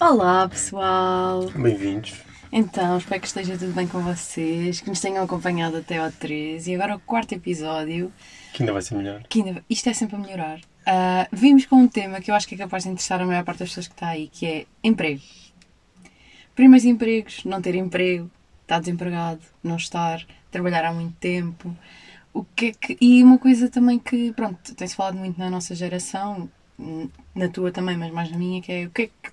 Olá pessoal! Bem-vindos. Então, espero que esteja tudo bem com vocês, que nos tenham acompanhado até ao 13 e agora o quarto episódio, Que ainda vai ser melhor. que ainda, isto é sempre a melhorar. Ah, vimos com um tema que eu acho que é capaz de interessar a maior parte das pessoas que está aí, que é emprego. Primeiros empregos, não ter emprego, estar desempregado, não estar, trabalhar há muito tempo. O que é que, e uma coisa também que, pronto, tem-se falado muito na nossa geração, na tua também, mas mais na minha, que é o que é que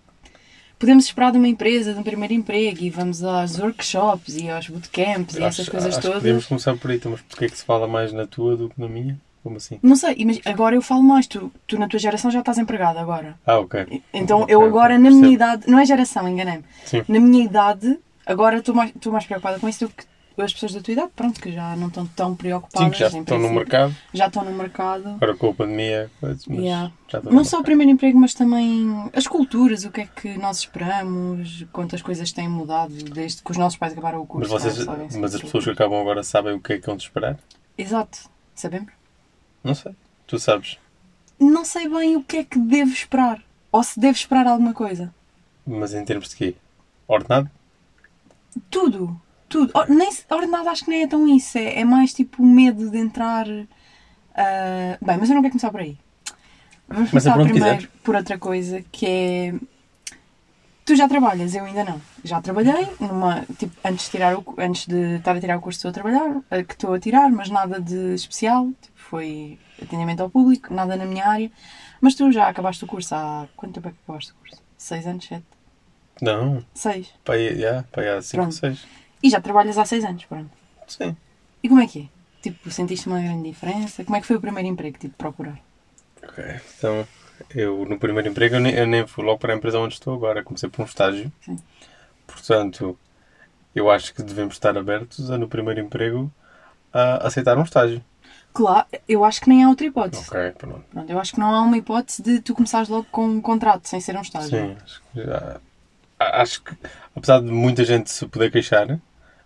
podemos esperar de uma empresa, de um primeiro emprego e vamos aos workshops e aos bootcamps e Acho- essas coisas todas. Podemos começar por aí, então, mas porquê é que se fala mais na tua do que na minha? Como assim? Não sei, mas agora eu falo mais, tu, tu na tua geração já estás empregado agora. Ah, ok. Então Ok, eu agora, na percebo. minha idade, não é geração, enganei-me. Na minha idade, agora estou mais, estou mais preocupada com isso do que as pessoas da tua idade, pronto, que já não estão tão preocupadas. Sim, que já estão no mercado. Já estão no mercado. Agora com a pandemia, mas Yeah. Não só o primeiro emprego, mas também as culturas, o que é que nós esperamos, quantas coisas têm mudado desde que os nossos pais acabaram o curso. Mas, vocês, mas as sobre pessoas que acabam agora sabem o que é que vão te esperar? Exato, sabemos? Não sei. Tu sabes. Não sei bem o que é que devo esperar. Ou se devo esperar alguma coisa. Mas em termos de quê? Ordenado? Tudo, tudo. Or- nem, ordenado acho que nem é tão isso. É, é mais tipo o medo de entrar. ah, Bem, mas eu não quero começar por aí. Vamos Começa começar primeiro quiseres. por outra coisa que é. Tu já trabalhas, eu ainda não. Já trabalhei, numa, tipo, antes de, tirar o, antes de estar a tirar o curso estou a trabalhar, eh, que estou a tirar, mas nada de especial. Tipo, foi atendimento ao público, nada na minha área. Mas tu já acabaste o curso há. Quanto tempo é que acabaste o curso? Seis anos, sete? Não. Seis. Aí, yeah, para aí há 5 ou Pronto. 6. E já trabalhas há seis anos, pronto. Sim. E como é que é? Tipo, sentiste uma grande diferença? Como é que foi o primeiro emprego que tive de procurar? Ok. Então, eu no primeiro emprego, eu nem, eu nem fui logo para a empresa onde estou agora. Comecei por um estágio. Sim. Portanto, eu acho que devemos estar abertos a, no primeiro emprego, a aceitar um estágio. Claro, eu acho que nem há outra hipótese. Ok, pronto. Pronto, eu acho que não há uma hipótese de tu começares logo com um contrato, sem ser um estágio. Sim, acho que já. Acho que, apesar de muita gente se poder queixar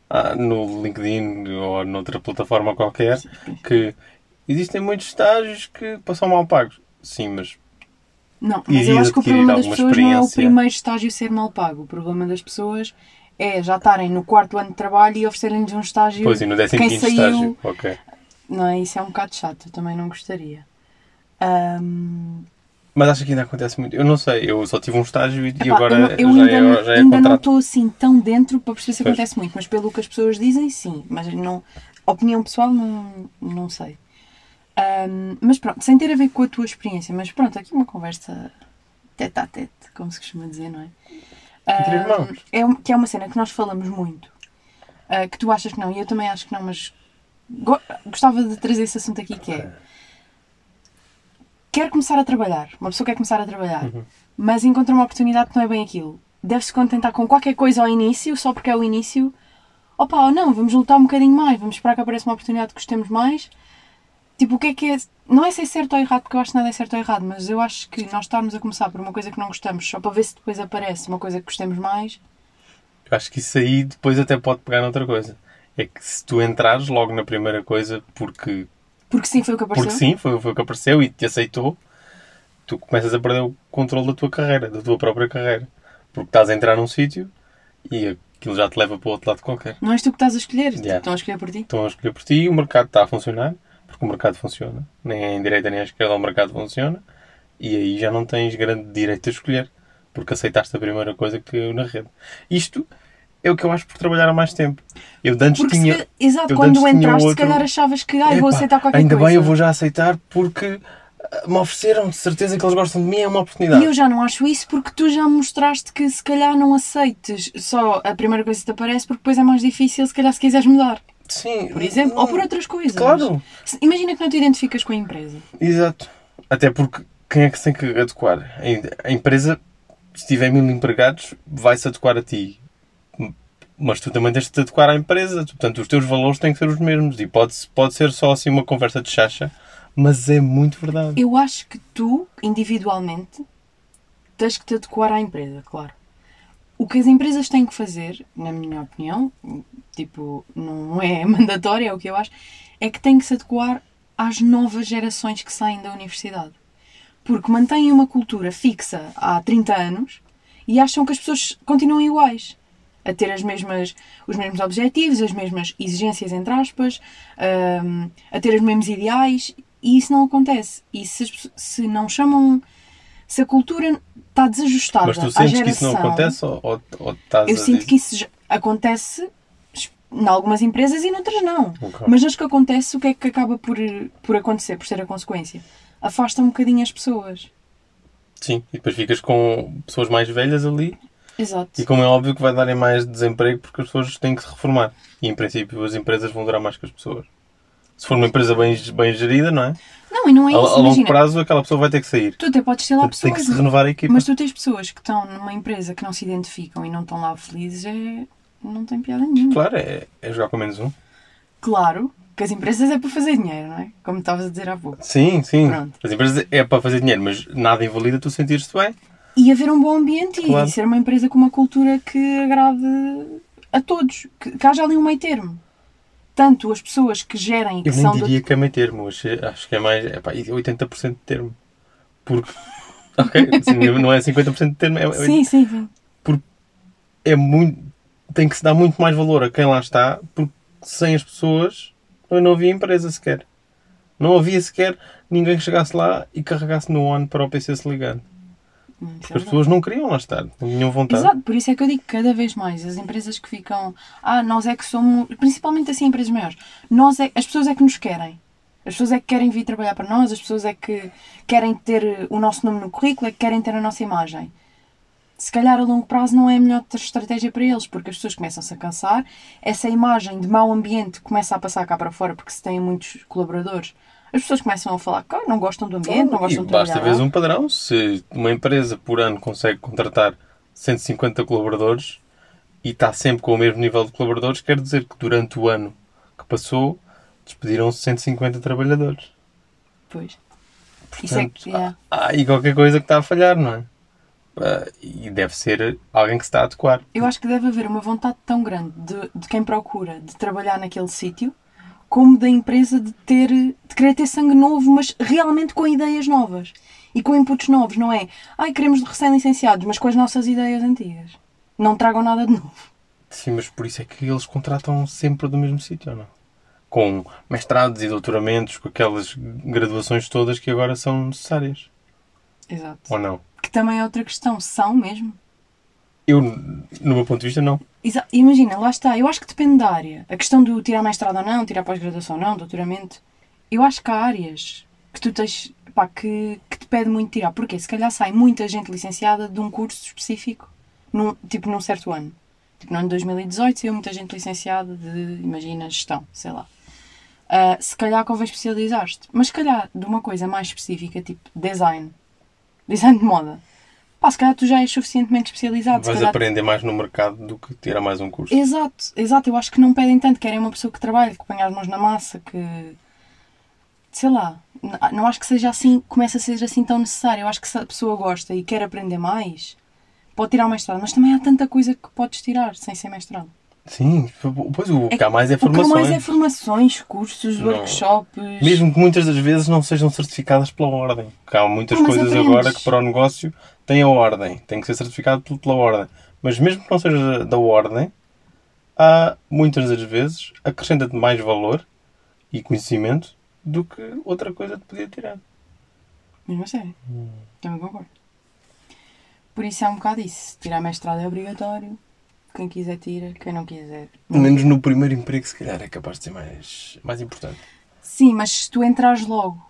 ah, no LinkedIn ou noutra plataforma qualquer, que existem muitos estágios que passam mal pagos. Sim, mas Não, mas eu acho que o problema das pessoas não é o primeiro estágio ser mal pago. O problema das pessoas é já estarem no quarto ano de trabalho e oferecerem-lhes um estágio. pois, e no 15 quem saiu- estágio. Ok. Não é? Isso é um bocado chato, eu também não gostaria. Ahm, Mas acho que ainda acontece muito. Eu não sei, eu só tive um estágio e, Epá, agora eu, não- eu já, ainda, não- é, já é ainda não estou assim tão dentro para perceber se Pois. acontece muito, mas pelo que as pessoas dizem, sim. Mas não, opinião pessoal, não, não sei. Ahm, mas pronto, sem ter a ver com a tua experiência, mas pronto, aqui uma conversa tete a tete, como se costuma dizer, não é? Entre Ahm, irmãos. é, um- que é uma cena que nós falamos muito, ah, que tu achas que não, e eu também acho que não, mas go- gostava de trazer esse assunto aqui que é quer começar a trabalhar, uma pessoa quer começar a trabalhar, Uhum. mas encontra uma oportunidade que não é bem aquilo. Deve-se contentar com qualquer coisa ao início, só porque é o início. Opa, ou não, vamos lutar um bocadinho mais, vamos esperar que apareça uma oportunidade que gostemos mais. Tipo, o que é que é. Não é ser certo ou errado, porque eu acho que nada é certo ou errado, mas eu acho que nós estarmos a começar por uma coisa que não gostamos, só para ver se depois aparece uma coisa que gostemos mais. Eu acho que isso aí depois até pode pegar noutra coisa. É que se tu entrares logo na primeira coisa porque, Porque sim, foi o que apareceu. porque sim, foi, foi o que apareceu e te aceitou, tu começas a perder o controle da tua carreira, da tua própria carreira. Porque estás a entrar num sítio e aquilo já te leva para o outro lado qualquer. Não és tu que estás a escolher, Yeah. estão a escolher por ti. Estão a escolher por ti e o mercado está a funcionar, porque o mercado funciona. Nem à direita nem à esquerda o mercado funciona. E aí já não tens grande direito a escolher, porque aceitaste a primeira coisa que caiu na rede. Isto é o que eu acho por trabalhar há mais tempo. Eu de antes Porque se tinha. ca- exato, eu quando entraste, outro- se calhar achavas que ai, vou aceitar qualquer ainda coisa. bem, eu vou já aceitar porque ah, me ofereceram, de certeza que eles gostam de mim, é uma oportunidade. E eu já não acho isso porque tu já mostraste que se calhar não aceites só a primeira coisa que te aparece porque depois é mais difícil se calhar se quiseres mudar. Sim, Por exemplo, não- ou por outras coisas. Claro, Imagina que não te identificas com a empresa. exato. Até porque quem é que se tem que adequar? A- A empresa, se tiver mil empregados, vai-se adequar a ti. Mas tu também tens de te adequar à empresa. Portanto, os teus valores têm que ser os mesmos. E pode, pode ser só assim uma conversa de chacha, mas é muito verdade. Eu acho que tu, individualmente, tens que te adequar à empresa, claro. o que as empresas têm que fazer, na minha opinião, tipo, não é mandatório, é o que eu acho, é que têm que se adequar às novas gerações que saem da universidade. Porque mantêm uma cultura fixa há 30 anos e acham que as pessoas continuam iguais. A ter as mesmas, os mesmos objetivos, as mesmas exigências, entre aspas, hum, a ter os mesmos ideais, e isso não acontece. E se, se não chamam. Se a cultura está desajustada Mas tu sentes geração, que isso não acontece ou, ou, ou estás eu sinto dizer- que isso acontece em algumas empresas e noutras não. Ok. Mas nas que acontece, o que é que acaba por, por acontecer, por ser a consequência? Afasta um bocadinho as pessoas. Sim, e depois ficas com pessoas mais velhas ali Exato. e como é óbvio que vai darem mais desemprego porque as pessoas têm que se reformar. E em princípio as empresas vão durar mais que as pessoas. Se for uma empresa bem, bem gerida, não é? Não, e não é a, isso. a longo Imagina, prazo aquela pessoa vai ter que sair. tu até podes ter lá Portanto, tem pessoas. que se renovar a equipa. Mas tu tens pessoas que estão numa empresa que não se identificam e não estão lá felizes, é... não tem piada nenhuma. Claro, é, é jogar com menos um. Claro que as empresas é para fazer dinheiro, não é? Como estavas a dizer há pouco. Sim, sim. Pronto. As empresas é para fazer dinheiro, mas nada invalida tu sentir-te bem. E haver um bom ambiente Claro. e ser uma empresa com uma cultura que agrade a todos. Que, que haja ali um meio termo. Tanto as pessoas que gerem e que Eu nem são. do- diria que é meio termo, acho, acho que é mais. É pá, 80% de termo. Porque. Ok, não é 50% de termo, é, é- Sim, sim, sim. é muito. Tem que se dar muito mais valor a quem lá está, porque sem as pessoas não havia empresa sequer. Não havia sequer ninguém que chegasse lá e carregasse no on para o PC se ligar. Hum, isso é Porque as pessoas não queriam lá estar, não tinham vontade. Exato, por isso é que eu digo cada vez mais as empresas que ficam, ah, nós é que somos, principalmente assim empresas maiores, nós é, as pessoas é que nos querem. As pessoas é que querem vir trabalhar para nós, as pessoas é que querem ter o nosso nome no currículo, é que querem ter a nossa imagem. Se calhar a longo prazo não é a melhor estratégia para eles, porque as pessoas começam-se a cansar, essa imagem de mau ambiente começa a passar cá para fora porque se têm muitos colaboradores. As pessoas começam a falar que não gostam do ambiente, não e gostam de basta trabalhar. ver um padrão. Se uma empresa por ano consegue contratar 150 colaboradores e está sempre com o mesmo nível de colaboradores, quer dizer que durante o ano que passou despediram-se 150 trabalhadores. Pois. Isso é Portanto, que. é. há aí qualquer coisa que está a falhar, não é? Ah, E deve ser alguém que se está a adequar. Eu acho que deve haver uma vontade tão grande de, de quem procura de trabalhar naquele sítio, como da empresa de ter de querer ter sangue novo, mas realmente com ideias novas e com inputs novos, não é? Ai, queremos recém-licenciados, mas com as nossas ideias antigas. Não tragam nada de novo. Sim, mas por isso é que eles contratam sempre do mesmo sítio, não? Com mestrados e doutoramentos, com aquelas graduações todas que agora são necessárias. Exato. Ou não? Que também é outra questão. São mesmo? Eu, no meu ponto de vista, não. Exa- Imagina, lá está. Eu acho que depende da área. A questão do tirar mestrado ou não, tirar pós-graduação ou não, doutoramento. Eu acho que há áreas que tu tens, pá, que, que te pede muito tirar. Porquê? Se calhar sai muita gente licenciada de um curso específico, num, tipo num certo ano. Tipo no ano de 2018 saiu muita gente licenciada de, imagina, gestão, sei lá. Ah, se calhar convém especializar-te. Mas se calhar de uma coisa mais específica, tipo design. Design de moda. Pá, se calhar tu já és suficientemente especializado. Vais calhar aprender mais no mercado do que tirar mais um curso. Exato, exato. Eu acho que não pedem tanto. Querem uma pessoa que trabalhe, que ponha as mãos na massa, que. Sei lá. Não acho que seja assim, comece a ser assim tão necessário. Eu acho que se a pessoa gosta e quer aprender mais, pode tirar o mestrado. Mas também há tanta coisa que podes tirar sem ser mestrado. Sim, pois o que há mais é O que há formações. mais é formações, cursos, Não. workshops. Mesmo que muitas das vezes não sejam certificadas pela ordem. Porque há muitas Ah, coisas aprendes. agora que para o negócio têm a ordem. Tem que ser certificado pela- pela ordem. Mas mesmo que não seja da ordem, há muitas das vezes acrescenta-te mais valor e conhecimento do que outra coisa te podia tirar. Mesmo a sério. Hum. Também concordo. Por isso é um bocado isso. Tirar mestrado é obrigatório. Quem quiser tira, quem não quiser. Pelo menos no primeiro emprego, se calhar, é capaz de ser mais, mais importante. Sim, mas se tu entrares logo,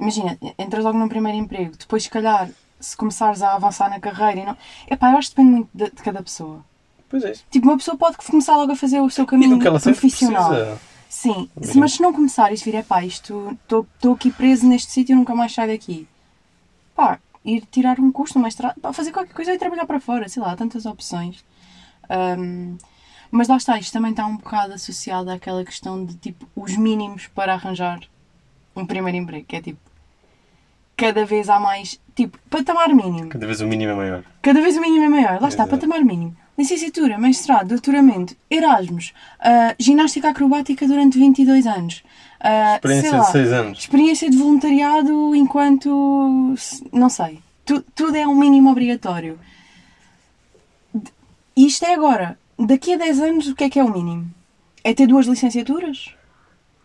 imagina, entras logo num primeiro emprego, depois se calhar, se começares a avançar na carreira e não. Epá, eu acho que depende muito de, de cada pessoa. Pois é. Tipo, uma pessoa pode começar logo a fazer o seu caminho profissional. precisa. Sim, Imagina. mas se não começar e se vir, epá, isto, estou aqui preso neste sítio e nunca mais saio daqui. Pá, ir tirar um curso, um mestrado, pá, fazer qualquer coisa e trabalhar para fora, sei lá, há tantas opções. Ahm, mas lá está, isto também está um bocado associado àquela questão de tipo os mínimos para arranjar um primeiro emprego, que é tipo cada vez há mais, tipo, patamar mínimo. Cada vez o mínimo é maior. Cada vez o mínimo é maior. Lá está, Exato. patamar mínimo. Licenciatura, mestrado, doutoramento, Erasmus, ah, ginástica acrobática durante 22 anos. ah, Experiência lá, de 6 anos. experiência de voluntariado enquanto. não sei. Tu- tudo é um mínimo obrigatório. D- Isto é agora. Daqui a 10 anos, o que é que é o mínimo? É ter duas licenciaturas?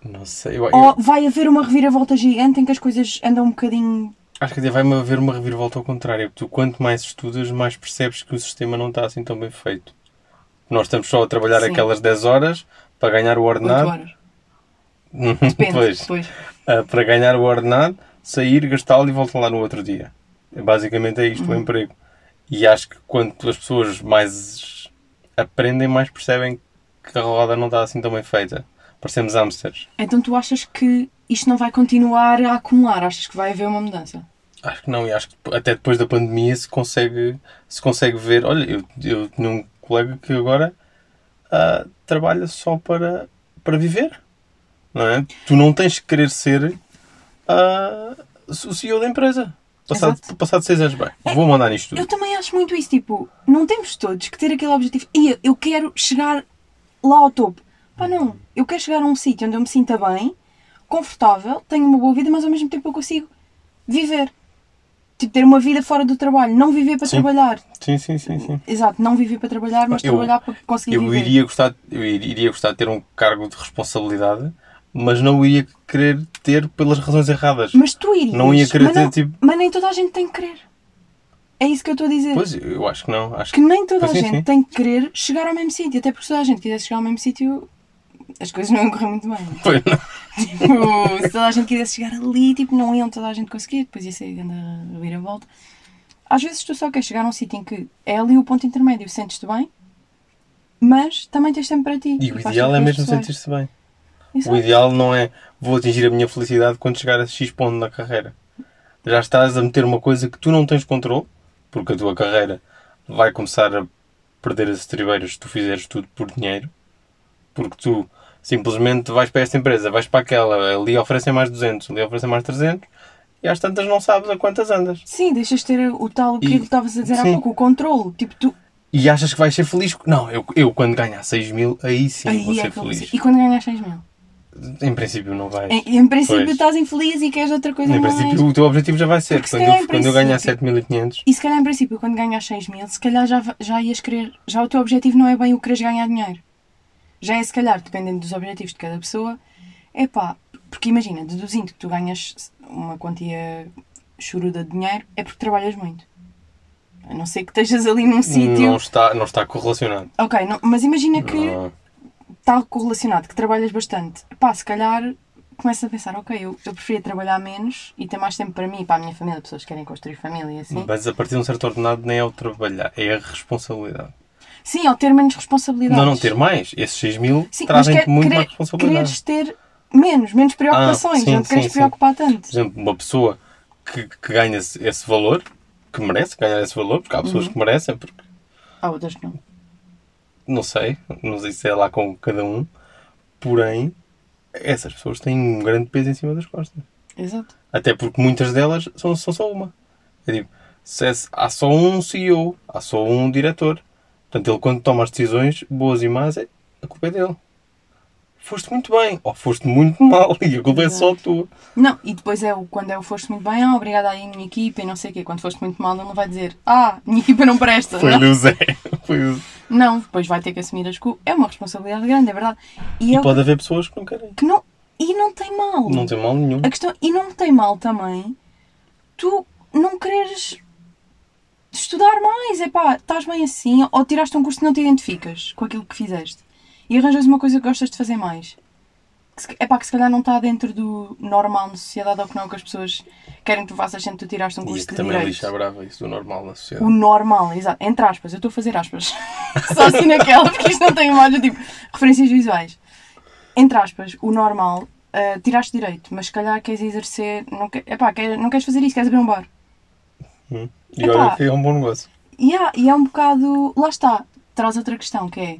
Não sei. Eu, eu Ou vai haver uma reviravolta gigante em que as coisas andam um bocadinho. acho que até vai haver uma reviravolta ao contrário. Tu, quanto mais estudas, mais percebes que o sistema não está assim tão bem feito. Nós estamos só a trabalhar Sim. aquelas 10 horas para ganhar o 8 ordenado. horas. Depende. Pois. Pois. Ah, para ganhar o ordenado, sair, gastá-lo e voltar lá no outro dia. Basicamente é isto, o emprego. E acho que quanto as pessoas mais aprendem, mais percebem que a roda não está assim tão bem feita. Parecemos hamsters. Então tu achas que isto não vai continuar a acumular? Achas que vai haver uma mudança? Acho que não, e acho que até depois da pandemia se consegue, se consegue ver. Olha, eu, eu tinha um colega que agora ah, trabalha só para, para viver. Não é? Tu não tens que querer ser ah, o CEO da empresa. Passado, Exato. passado seis anos, bem, vou mandar nisto tudo. Eu também acho muito isso, tipo, não temos todos que ter aquele objetivo. E eu quero chegar lá ao topo. Pá, não. Eu quero chegar a um sítio onde eu me sinta bem, confortável, tenho uma boa vida, mas ao mesmo tempo eu consigo viver. Tipo, ter uma vida fora do trabalho. Não viver para Sim. trabalhar. Sim, sim, sim, sim. Exato, não viver para trabalhar, mas Eu- trabalhar para conseguir Eu viver. iria, gostar, eu iria gostar de ter um cargo de responsabilidade, mas não iria querer ter pelas razões erradas. Mas tu irias. Não ia querer mas, ter, não- tipo- mas nem toda a gente tem que querer. É isso que eu estou a dizer. Pois, eu acho que não. Acho que nem toda a Sim, gente sim. tem que querer chegar ao mesmo sítio. Até porque se toda a gente quisesse chegar ao mesmo sítio, as coisas não iam correr muito bem. Pois não. Tipo, se toda a gente quisesse chegar ali, tipo, não iam toda a gente conseguir. Depois ia ser a vir a volta. Às vezes tu só queres chegar a um sítio em que é ali o ponto intermédio, sentes-te bem, mas também tens tempo para ti. E o faz ideal é mesmo sentir-se bem. Exato. O ideal não é vou atingir a minha felicidade quando chegar a X ponto na carreira. Já estás a meter uma coisa que tu não tens controle, porque a tua carreira vai começar a perder as estribeiras se tu fizeres tudo por dinheiro, porque tu simplesmente vais para esta empresa, vais para aquela, ali oferecem mais 200, ali oferecem mais 300, e às tantas não sabes a quantas andas. Sim, deixas de ter o tal, que estavas a dizer há sim. pouco, o controle. Tipo, tu. E achas que vais ser feliz? Não, eu, eu quando ganhar 6 mil, aí sim aí vou é ser feliz. E quando ganhas 6 mil? Em princípio não vais. Em, em princípio Pois. estás infeliz e queres outra coisa Em mais. princípio, o teu objetivo já vai ser. Porque se Quando calhar eu, quando eu ganhar princípio- 7500, E se calhar, em princípio, quando ganhas 6 mil, se calhar já, já ias querer. Já o teu objetivo não é bem o quereres ganhar dinheiro. Já é, se calhar, dependendo dos objetivos de cada pessoa, é pá. Porque imagina, deduzindo que tu ganhas uma quantia choruda de dinheiro, é porque trabalhas muito. A não ser que estejas ali num sítio. não está, não está correlacionado. Ok, não- mas imagina que Não. Está correlacionado, que trabalhas bastante. Pá, se calhar começas a pensar, ok, eu, eu preferia trabalhar menos e ter mais tempo para mim e para a minha família, pessoas que querem construir família e assim. Mas a partir de um certo ordenado nem é o trabalhar, é a responsabilidade. Sim, ou ter menos responsabilidades. Não, não ter mais. Esses 6 mil Sim, trazem-te muito querer- mais responsabilidade. Quereres ter menos, menos preocupações, Ah, sim, não te queres sim, sim. preocupar tanto. Por exemplo, uma pessoa que, que ganha esse, esse valor, que merece ganhar esse valor, porque há pessoas Uhum. que merecem, porque Há outras que não. Não sei, não sei se é lá com cada um, porém, essas pessoas têm um grande peso em cima das costas. Exato. Até porque muitas delas são, são só uma. É tipo, se é- há só um CEO, há só um diretor. Portanto, ele quando toma as decisões, boas e más, é, a culpa é dele. Foste muito bem, ou foste muito mal, e a culpa é só tua. Não, e depois é o, quando é o foste muito bem, ah, obrigada aí, minha equipa e não sei o quê. Quando foste muito mal, ele não vai dizer, ah, minha equipa não presta. Foi não. o Zé. Não, depois vai ter que assumir as culpas. É uma responsabilidade grande, é verdade. E, E pode haver pessoas que não querem. que não. E não tem mal. Não tem mal nenhum. A questão, e não tem mal também tu não quereres estudar mais. É pá, estás bem assim, ou tiraste um curso que não te identificas com aquilo que fizeste e arranjas uma coisa que gostas de fazer mais. É pá, que se calhar não está dentro do normal na sociedade ou que não, que as pessoas querem que tu faças sempre que tu tiraste um E curso isso de também direito. lixa brava, isso do normal na O sociedade. normal, exato. Entre aspas, eu estou a fazer aspas. Só assim naquela, porque isto não tem imagem, tipo, referências visuais. Entre aspas, o normal, ah, tiraste direito, mas se calhar queres exercer, não, que, epá, quer, não queres fazer isso, queres abrir um bar. Hum. E Epá. olha que é um bom negócio. E, há- e é um bocado. Lá está, traz outra questão que é.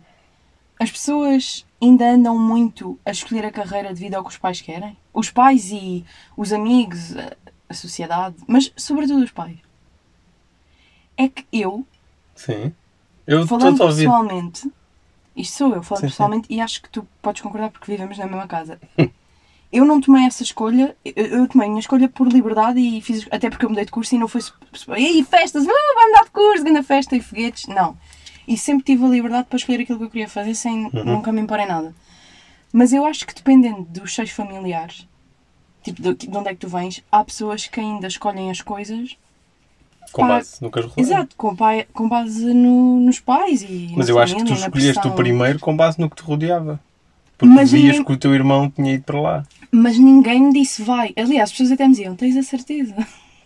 As pessoas ainda andam muito a escolher a carreira devido ao que os pais querem? Os pais e os amigos, a- sociedade, mas sobretudo os pais. É que eu, Sim. Eu falando pessoalmente, isto sou eu, falando Sim, sim. pessoalmente, e acho que tu podes concordar porque vivemos na mesma casa. Eu não tomei essa escolha, eu, eu tomei a minha escolha por liberdade e fiz, até porque eu mudei de curso e não foi. E festas, ah, vai mudar de curso, grande festa e foguetes. Não. E sempre tive a liberdade para escolher aquilo que eu queria fazer sem nunca me impor em nada. Mas eu acho que dependendo dos seus familiares, tipo de, de onde é que tu vens, há pessoas que ainda escolhem as coisas Com base no rodeam. Exato, com, pai, com base no- nos pais e Mas eu acho que tu escolheste o primeiro com base no que te rodeava. Porque Mas vias ninguém- que o teu irmão tinha ido para lá. Mas ninguém me disse vai. Aliás, as pessoas até me diziam, tens a certeza?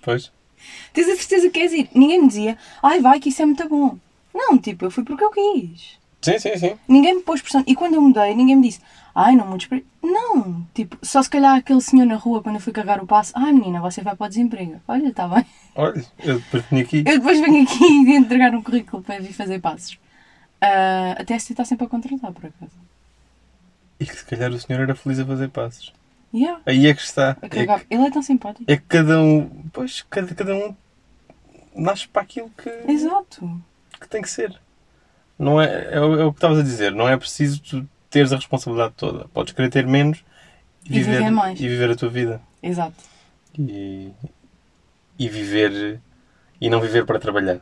Pois? Tens a certeza que queres ir? Ninguém me dizia, ai vai que isso é muito bom. Não, tipo, eu fui porque eu quis. Sim, sim, sim. Ninguém me pôs pressão. E quando eu mudei, ninguém me disse, ai não mudes para... Não, tipo, só se calhar aquele senhor na rua quando eu fui cagar o passo, ai menina, você vai para o desemprego. Olha, está bem. Olha, eu depois vim aqui. Eu depois venho aqui e entregar um currículo para vir fazer passos. Até se está sempre a contratar, por acaso. E que se calhar o senhor era feliz a fazer passos. Yeah, Aí é que está. É cagar. Ele é tão simpático. que, é que cada um. Pois, cada, cada um nasce para aquilo que, Exato. Que tem que ser. Não é, é, o é o que estavas a dizer. Não é preciso tu teres a responsabilidade toda. Podes querer ter menos E viver mais. e viver a tua vida. Exato. E, e viver. E não viver para trabalhar.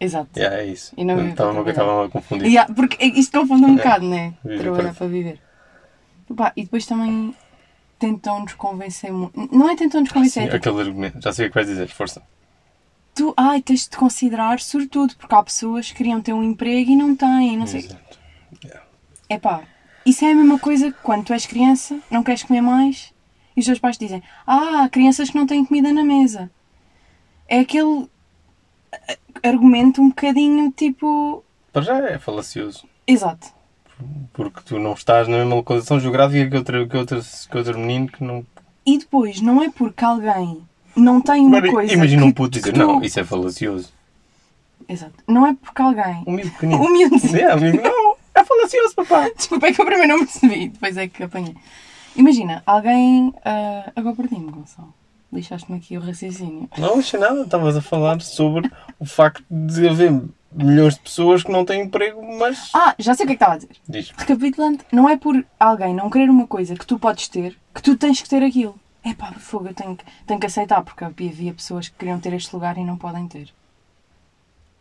Exato. Yeah, é isso. E não viver trabalhar. estava a confundir. Yeah, porque isto confunde um É. bocado, né? Viver Trabalhar para- viver. Pá, e depois também tentam-nos convencer muito. Não é tentam-nos convencer, Sim, é tipo, aquele argumento. Já sei o que vais dizer. Força. Tu, ai, tens de te considerar sortudo, porque há pessoas que queriam ter um emprego e não têm, não sei. Exato. É pá, isso é a mesma coisa que quando tu és criança, não queres comer mais e os teus pais te dizem: Ah, há crianças que não têm comida na mesa. É aquele eh, argumento um bocadinho tipo. Para já é falacioso. Exato. Porque tu não estás na mesma localização geográfica que outro, que outro, que outro menino que não. E depois, não é porque alguém não tem uma Agora, coisa. imagina um puto dizer: tu- Não, isso é falacioso. Exato. Não é porque alguém. Um miúdo pequenino. O miúdo. É, não, é falacioso, papá. Desculpa, é que eu primeiro não percebi, depois é que apanhei. Imagina, alguém. ah, agora perdi-me, Gonçalo. Lixaste-me aqui o raciocínio. Não achei nada, estavas a falar sobre o facto de haver milhões de pessoas que não têm emprego, mas. Ah, já sei o que é que estava a dizer. Diz. Recapitulando, não é por alguém não querer uma coisa que tu podes ter que tu tens que ter aquilo. É pá, fogo, eu tenho que, tenho que aceitar, porque havia pessoas que queriam ter este lugar e não podem ter.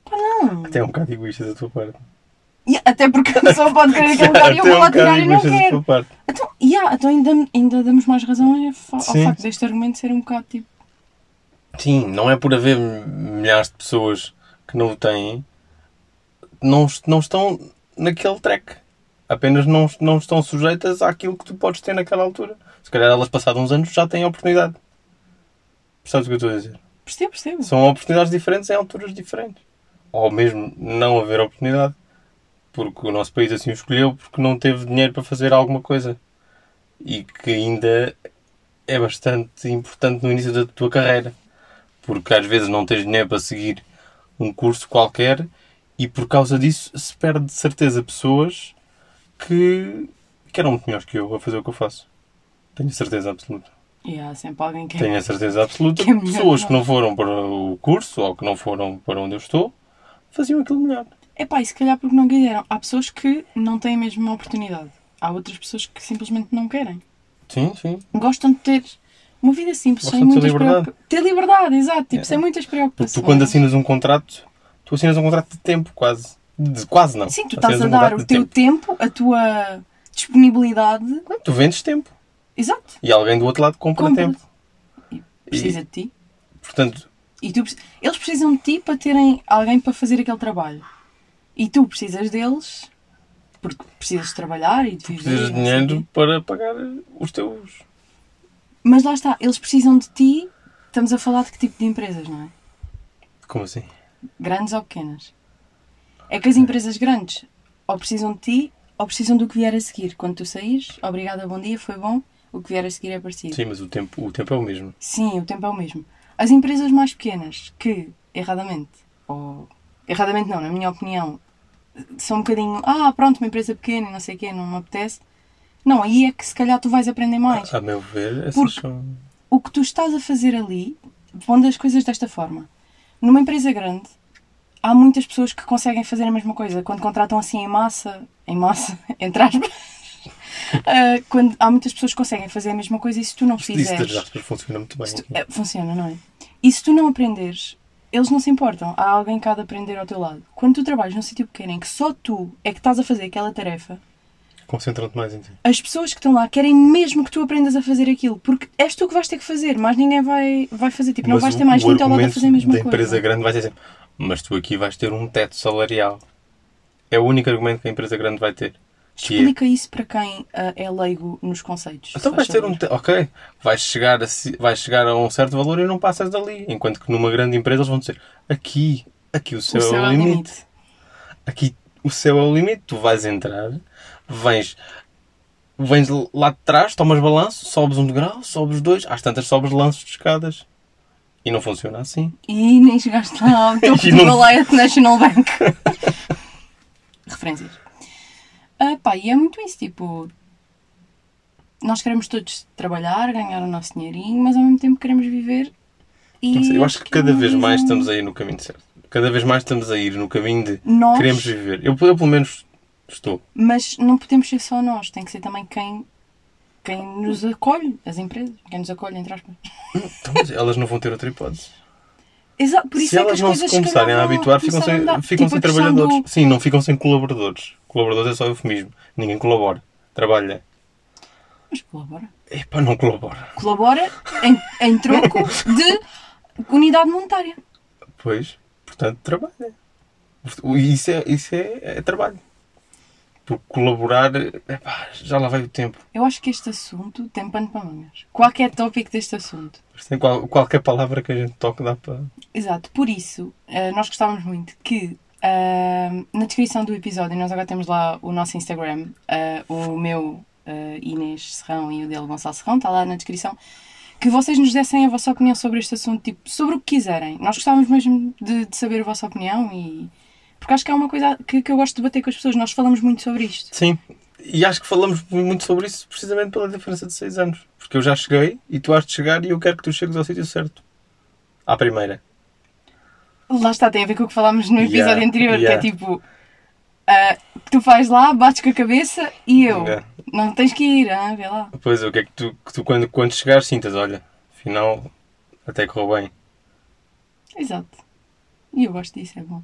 Pá, não. Até é um bocado egoísta da tua parte. E até porque a pessoa pode querer aquele lugar e eu é vou lá tirar e não quero. Então, yeah, então ainda, ainda damos mais razão ao Sim. facto deste argumento ser um bocado tipo. Sim, não é por haver milhares de pessoas que não o têm, não, não estão naquele track. Apenas não, não estão sujeitas àquilo que tu podes ter naquela altura. Se calhar elas, passados uns anos, já têm a oportunidade. Percebes o que eu estou a dizer? Percebo, percebo. São oportunidades diferentes em alturas diferentes. Ou mesmo não haver oportunidade. Porque o nosso país assim o escolheu porque não teve dinheiro para fazer alguma coisa. E que ainda é bastante importante no início da tua carreira. Porque às vezes não tens dinheiro para seguir um curso qualquer e por causa disso se perde de certeza pessoas que, que eram muito melhores que eu a fazer o que eu faço. Tenho certeza absoluta. E há sempre alguém que. Tenho a certeza absoluta Que é pessoas que não foram para o curso ou que não foram para onde eu estou faziam aquilo melhor. É pá, e se calhar porque não quiseram. Há pessoas que não têm mesmo uma oportunidade. Há outras pessoas que simplesmente não querem. Sim, sim. Gostam de ter uma vida simples, Gostam sem de ter muitas liberdade. Ter liberdade, exato. Tipo, É. sem muitas Porque preocupações. tu quando assinas um contrato, tu assinas um contrato de tempo quase. De, quase não. Sim, tu estás a dar o teu tempo, a tua disponibilidade. Não, Tu vendes tempo. Exato. E alguém do outro lado compra Compra. tempo. E precisa de ti. Portanto, E tu, eles precisam de ti para terem alguém para fazer aquele trabalho. E tu precisas deles porque precisas de trabalhar e de viver. precisas e de dinheiro para pagar os teus. Mas lá está, eles precisam de ti. Estamos a falar de que tipo de empresas, não é? Como assim? Grandes ou pequenas? É que as empresas grandes ou precisam de ti ou precisam do que vier a seguir. Quando tu saís, obrigada, bom dia, foi bom, o que vier a seguir é parecido. Sim, mas o tempo, o tempo é o mesmo. Sim, o tempo é o mesmo. As empresas mais pequenas, que erradamente, ou erradamente não, na minha opinião, são um bocadinho, ah, pronto, uma empresa pequena e não sei o quê, não me apetece. Não, aí é que se calhar tu vais aprender mais. A meu ver, essas são. o que tu estás a fazer ali, pondo as coisas desta forma. Numa empresa grande, há muitas pessoas que conseguem fazer a mesma coisa. Quando contratam assim em massa, em massa, entre aspas, ah, quando há muitas pessoas que conseguem fazer a mesma coisa e se tu não Isso das fizeres. aspas funciona muito bem. tu- é, funciona, não é? E se tu não aprenderes, eles não se importam. Há alguém há de aprender ao teu lado. Quando tu trabalhas num sítio pequeno em que só tu é que estás a fazer aquela tarefa, Concentram-te mais em ti. as pessoas que estão lá querem mesmo que tu aprendas a fazer aquilo, porque és tu que vais ter que fazer, mais ninguém vai, vai fazer. Tipo, não Mas vais o- ter mais 20 ao lado a fazer a mesma coisa. empresa grande vai ser sempre, mas tu aqui vais ter um teto salarial. É o único argumento que a empresa grande vai ter. É, Explica isso para quem ah, é leigo nos conceitos. então vais ter um teto, ok, vais chegar, a, ci- vais chegar a um certo valor e não passas dali. Enquanto que numa grande empresa eles vão dizer, aqui, aqui o céu, O céu é o limite. Aqui o céu é o limite, tu vais entrar, vens, vens lá de trás, tomas balanço, sobes um degrau, sobes dois, às tantas sobes lanços de escadas. E não funciona assim. E nem chegaste lá ao E do não- National Bank. Referências. Ah, pá, e é muito isso, tipo... Nós queremos todos trabalhar, ganhar o nosso dinheirinho, mas ao mesmo tempo queremos viver e... Eu acho que cada vez mais estamos a ir no caminho certo. Cada vez mais estamos a ir no caminho de Nós, queremos viver. Eu, eu pelo menos estou. mas não podemos ser só nós, tem que ser também quem, quem nos acolhe, as empresas, quem nos acolhe, entre aspas. Então, mas elas não vão ter outra hipótese. Exato, por isso se é que elas as não se começarem a habituar, ficam a sem, ficam Tipo, sem trabalhadores. do- Sim, não ficam sem colaboradores. Colaboradores é só eufemismo. Ninguém colabora. Trabalha. Mas colabora. Epá, não colabora. colabora em, em troco de unidade monetária. Pois, portanto, trabalha. Isso é, isso é, é trabalho. Porque colaborar, epá, já lá vai o tempo. Eu acho que este assunto tem pano para mangas. Qualquer tópico deste assunto. Tem qual- qualquer palavra que a gente toque dá para. Exato, por isso, eh, nós gostávamos muito que eh, na descrição do episódio, nós agora temos lá o nosso Instagram, eh, o meu eh, Inês Serrão e o dele Gonçalo Serrão, está lá na descrição, que vocês nos dessem a vossa opinião sobre este assunto, tipo, sobre o que quiserem. Nós gostávamos mesmo de, de saber a vossa opinião e. Porque acho que é uma coisa que, que eu gosto de debater com as pessoas, nós falamos muito sobre isto. Sim. E acho que falamos muito sobre isso precisamente pela diferença de 6 anos. Porque eu já cheguei e tu has de chegar e eu quero que tu chegues ao sítio certo. À primeira. Lá está, tem a ver com o que falámos no episódio Yeah, anterior, yeah. que é tipo. que tu vais lá, bates com a cabeça e eu. Yeah. Não tens que ir, ah, vê lá. Pois, o que é que tu, que tu quando, quando chegares sintas, olha, afinal até correu bem. Exato. E eu gosto disso, é bom.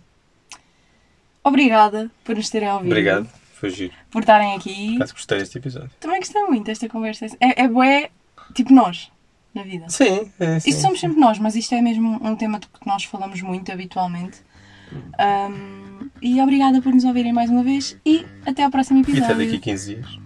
Obrigada por nos terem ouvido. Obrigado, foi giro. Por estarem aqui. Caso gostei deste episódio. Também gostei muito desta conversa. É, é bué, tipo nós, na vida. Sim, é, sim. Isso somos sempre nós, mas isto é mesmo um tema de que nós falamos muito habitualmente. Ahm, e obrigada por nos ouvirem mais uma vez e até ao próximo E episódio. até daqui a 15 dias.